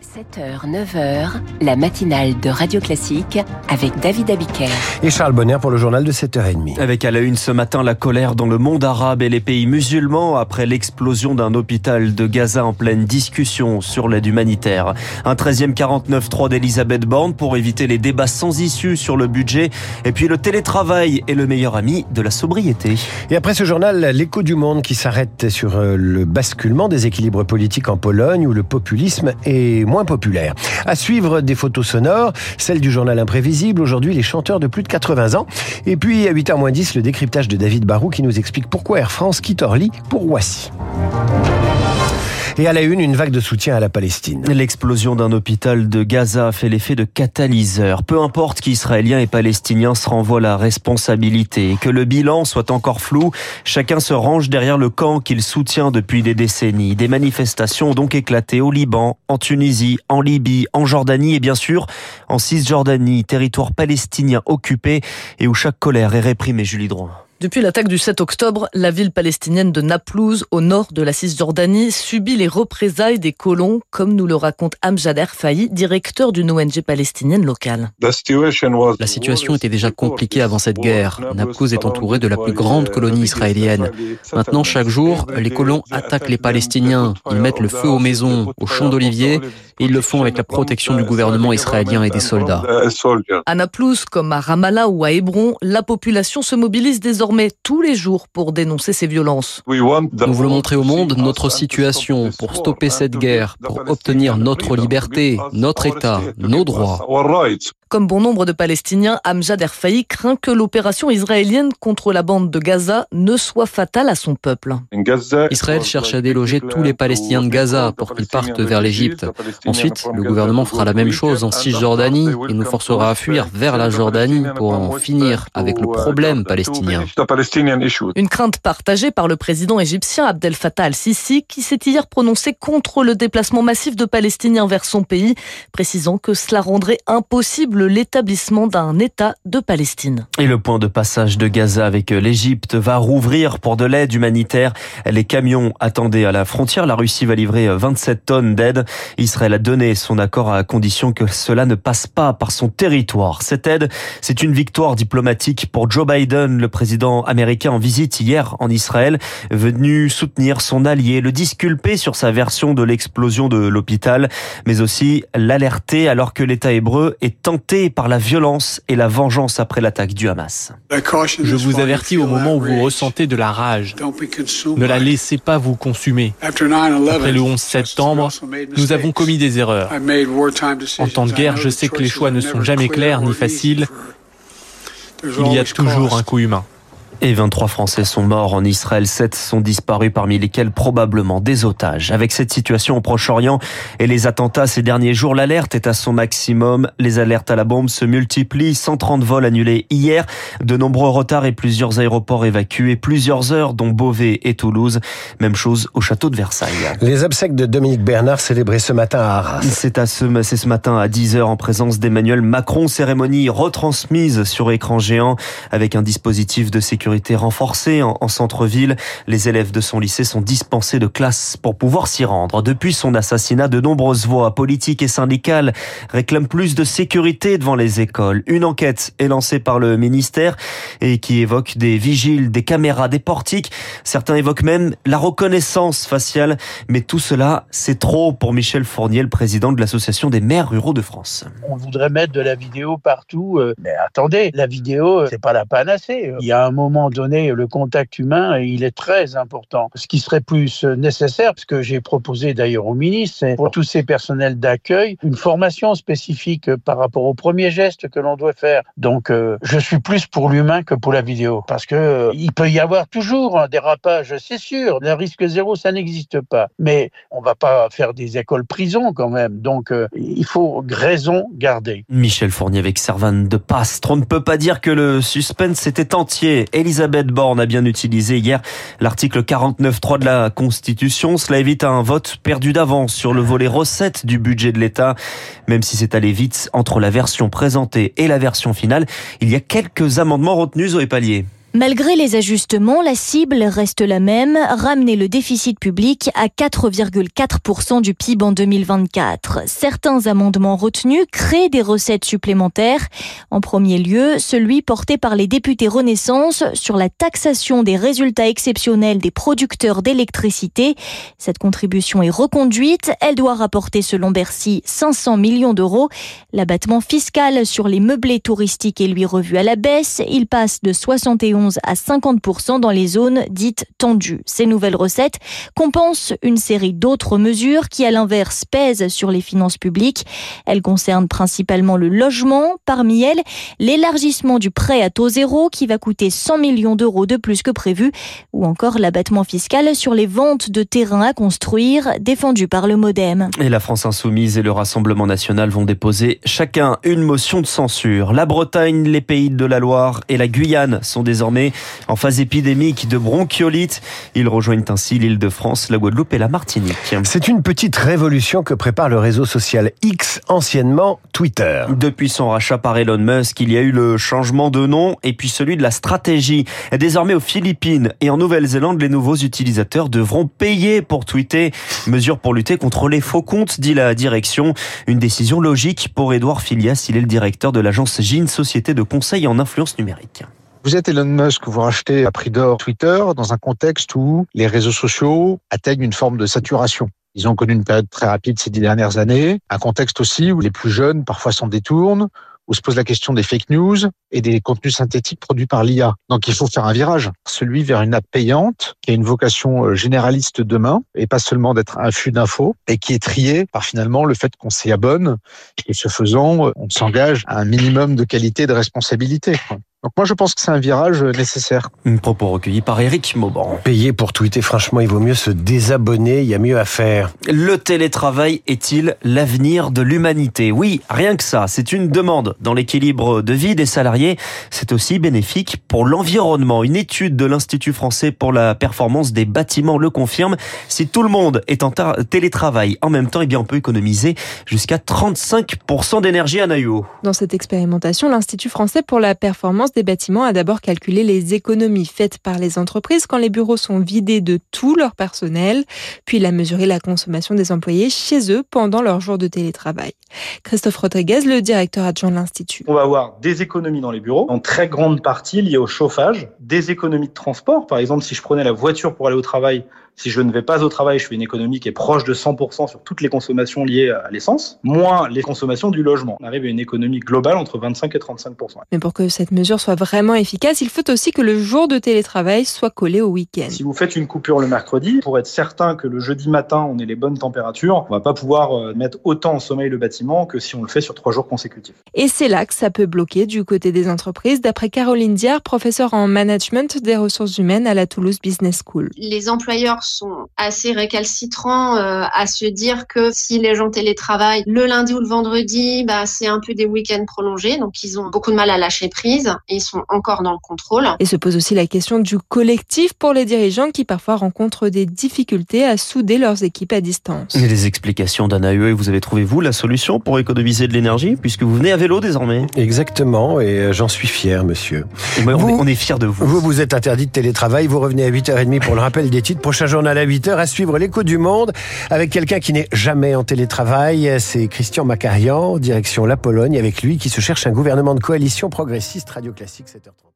7h, 9h, la matinale de Radio Classique avec David Abiker. Et Charles Bonner pour le journal de 7h30. Avec à la une ce matin la colère dans le monde arabe et les pays musulmans après l'explosion d'un hôpital de Gaza en pleine discussion sur l'aide humanitaire. Un 13e 49-3 d'Elisabeth Borne pour éviter les débats sans issue sur le budget. Et puis le télétravail est le meilleur ami de la sobriété. Et après ce journal, l'écho du monde qui s'arrête sur euh, le basculement des équilibres politiques en Pologne où le populisme est moins populaire. À suivre des photos sonores, celles du journal imprévisible, aujourd'hui les chanteurs de plus de 80 ans. Et puis à 8h 10, le décryptage de David Barou qui nous explique pourquoi Air France quitte Orly pour Roissy. Et à la une, une vague de soutien à la Palestine. L'explosion d'un hôpital de Gaza fait l'effet de catalyseur. Peu importe qu'Israéliens et Palestiniens se renvoient la responsabilité et que le bilan soit encore flou, chacun se range derrière le camp qu'il soutient depuis des décennies. Des manifestations ont donc éclaté au Liban, en Tunisie, en Libye, en Jordanie et bien sûr en Cisjordanie, territoire palestinien occupé et où chaque colère est réprimée, Julie Droit. Depuis l'attaque du 7 octobre, la ville palestinienne de Naplouse, au nord de la Cisjordanie, subit les représailles des colons, comme nous le raconte Amjad Erfaï, directeur d'une ONG palestinienne locale. La situation était déjà compliquée avant cette guerre. Naplouse est entourée de la plus grande colonie israélienne. Maintenant, chaque jour, les colons attaquent les Palestiniens. Ils mettent le feu aux maisons, aux champs d'oliviers, et ils le font avec la protection du gouvernement israélien et des soldats. À Naplouse, comme à Ramallah ou à Hébron, la population se mobilise désormais tous les jours pour dénoncer ces violences. Nous voulons montrer au monde notre situation pour stopper cette guerre, pour obtenir notre liberté, notre État, nos droits. Comme bon nombre de Palestiniens, Amjad Erfaï craint que l'opération israélienne contre la bande de Gaza ne soit fatale à son peuple. Israël cherche à déloger tous les Palestiniens de Gaza pour qu'ils partent vers l'Égypte. Ensuite, le gouvernement fera la même chose en Cisjordanie et nous forcera à fuir vers la Jordanie pour en finir avec le problème palestinien. Une crainte partagée par le président égyptien Abdel Fattah al-Sisi qui s'est hier prononcé contre le déplacement massif de Palestiniens vers son pays, précisant que cela rendrait impossible l'établissement d'un État de Palestine. Et le point de passage de Gaza avec l'Égypte va rouvrir pour de l'aide humanitaire. Les camions attendaient à la frontière. La Russie va livrer 27 tonnes d'aide. Israël a donné son accord à condition que cela ne passe pas par son territoire. Cette aide, c'est une victoire diplomatique pour Joe Biden, le président américain en visite hier en Israël, venu soutenir son allié, le disculper sur sa version de l'explosion de l'hôpital, mais aussi l'alerter alors que l'État hébreu est tenté par la violence et la vengeance après l'attaque du Hamas. Je vous avertis au moment où vous ressentez de la rage. Ne la laissez pas vous consumer. Après le 11 septembre, nous avons commis des erreurs. En temps de guerre, je sais que les choix ne sont jamais clairs ni faciles. Il y a toujours un coût humain. Et 23 Français sont morts en Israël, 7 sont disparus parmi lesquels probablement des otages. Avec cette situation au Proche-Orient et les attentats ces derniers jours, l'alerte est à son maximum. Les alertes à la bombe se multiplient, 130 vols annulés hier, de nombreux retards et plusieurs aéroports évacués, plusieurs heures dont Beauvais et Toulouse. Même chose au château de Versailles. Les obsèques de Dominique Bernard célébrées ce matin à Arras. C'est à ce, c'est ce matin à 10h en présence d'Emmanuel Macron, cérémonie retransmise sur écran géant avec un dispositif de sécurité renforcée en, centre-ville. Les élèves de son lycée sont dispensés de classe pour pouvoir s'y rendre. Depuis son assassinat, de nombreuses voix politiques et syndicales réclament plus de sécurité devant les écoles. Une enquête est lancée par le ministère et qui évoque des vigiles, des caméras, des portiques. Certains évoquent même la reconnaissance faciale. Mais tout cela, c'est trop pour Michel Fournier, le président de l'association des maires ruraux de France. On voudrait mettre de la vidéo partout. Euh, mais attendez, la vidéo, c'est pas la panacée. Il y a un moment donné, le contact humain, il est très important. Ce qui serait plus nécessaire, ce que j'ai proposé d'ailleurs au ministre, c'est pour tous ces personnels d'accueil, une formation spécifique par rapport au premier geste que l'on doit faire. Donc, euh, je suis plus pour l'humain que pour la vidéo, parce que euh, il peut y avoir toujours un dérapage, c'est sûr. Le risque zéro, ça n'existe pas. Mais on va pas faire des écoles prison quand même. Donc, euh, il faut raison garder. Michel Fournier avec Servane de Pastre. On ne peut pas dire que le suspense était entier. Elisabeth Borne a bien utilisé hier l'article 49.3 de la Constitution. Cela évite un vote perdu d'avance sur le volet recettes du budget de l'État. Même si c'est allé vite entre la version présentée et la version finale, il y a quelques amendements retenus au palier. Malgré les ajustements, la cible reste la même, ramener le déficit public à 4,4% du PIB en 2024. Certains amendements retenus créent des recettes supplémentaires. En premier lieu, celui porté par les députés Renaissance sur la taxation des résultats exceptionnels des producteurs d'électricité. Cette contribution est reconduite. Elle doit rapporter, selon Bercy, 500 millions d'euros. L'abattement fiscal sur les meublés touristiques est lui revu à la baisse. Il passe de 71 à 50% dans les zones dites tendues. Ces nouvelles recettes compensent une série d'autres mesures qui, à l'inverse, pèsent sur les finances publiques. Elles concernent principalement le logement. Parmi elles, l'élargissement du prêt à taux zéro qui va coûter 100 millions d'euros de plus que prévu ou encore l'abattement fiscal sur les ventes de terrains à construire défendu par le Modem. Et la France Insoumise et le Rassemblement National vont déposer chacun une motion de censure. La Bretagne, les pays de la Loire et la Guyane sont désormais en phase épidémique de bronchiolite. Ils rejoignent ainsi l'île de France, la Guadeloupe et la Martinique. C'est une petite révolution que prépare le réseau social X, anciennement Twitter. Depuis son rachat par Elon Musk, il y a eu le changement de nom et puis celui de la stratégie. Désormais aux Philippines et en Nouvelle-Zélande, les nouveaux utilisateurs devront payer pour tweeter. Mesure pour lutter contre les faux comptes, dit la direction. Une décision logique pour Edouard Filias. Il est le directeur de l'agence GIN, société de conseil en influence numérique. Vous êtes Elon Musk, vous rachetez à prix d'or Twitter dans un contexte où les réseaux sociaux atteignent une forme de saturation. Ils ont connu une période très rapide ces dix dernières années, un contexte aussi où les plus jeunes parfois s'en détournent, où se pose la question des fake news et des contenus synthétiques produits par l'IA. Donc il faut faire un virage, celui vers une app payante qui a une vocation euh, généraliste demain et pas seulement d'être un flux d'infos et qui est trié par finalement le fait qu'on s'y abonne et ce faisant, on s'engage à un minimum de qualité et de responsabilité. Donc moi je pense que c'est un virage nécessaire. Un propos recueilli par Eric Mauban. Payer pour tweeter, franchement, il vaut mieux se désabonner, il y a mieux à faire. Le télétravail est-il l'avenir de l'humanité? Oui, rien que ça, c'est une demande dans l'équilibre de vie des salariés. C'est aussi bénéfique pour l'environnement. Une étude de l'Institut français pour la performance des bâtiments le confirme. Si tout le monde est en télétravail en même temps, eh bien on peut économiser jusqu'à 35% d'énergie à Naïo. Dans cette expérimentation, l'Institut français pour la performance des bâtiments a d'abord calculé les économies faites par les entreprises quand les bureaux sont vidés de tout leur personnel, puis il a mesuré la consommation des employés chez eux pendant leur jour de télétravail. Christophe Rodriguez, le directeur adjoint de l'Institut. On va avoir des économies dans les bureaux, en très grande partie liées au chauffage, des économies de transport. Par exemple, si je prenais la voiture pour aller au travail, si je ne vais pas au travail, je fais une économie qui est proche de 100% sur toutes les consommations liées à l'essence, moins les consommations du logement. On arrive à une économie globale entre 25 et 35%. Mais pour que cette mesure soit vraiment efficace, il faut aussi que le jour de télétravail soit collé au week-end. Si vous faites une coupure le mercredi, pour être certain que le jeudi matin, on ait les bonnes températures, on va pas pouvoir euh, mettre autant en sommeil le bâtiment que si on le fait sur trois jours consécutifs. Et c'est là que ça peut bloquer du côté des entreprises, d'après Caroline Diard, professeure en management des ressources humaines à la Toulouse Business School. Les employeurs sont assez récalcitrants euh, à se dire que si les gens télétravaillent le lundi ou le vendredi, bah, c'est un peu des week-ends prolongés. Donc, ils ont beaucoup de mal à lâcher prise et ils sont encore dans le contrôle. Et se pose aussi la question du collectif pour les dirigeants qui parfois rencontrent des difficultés à souder leurs équipes à distance. Et les explications d'Anna et vous avez trouvé, vous, la solution pour économiser de l'énergie puisque vous venez à vélo désormais? Exactement, et euh, j'en suis fier, monsieur. on, est, on est fiers de vous. Vous, vous êtes interdit de télétravail, vous revenez à 8h30 pour le rappel des titres. Prochain journal à 8h à suivre l'écho du monde avec quelqu'un qui n'est jamais en télétravail. C'est Christian Macarian, direction la Pologne, avec lui qui se cherche un gouvernement de coalition progressiste Radio Classique 7h30.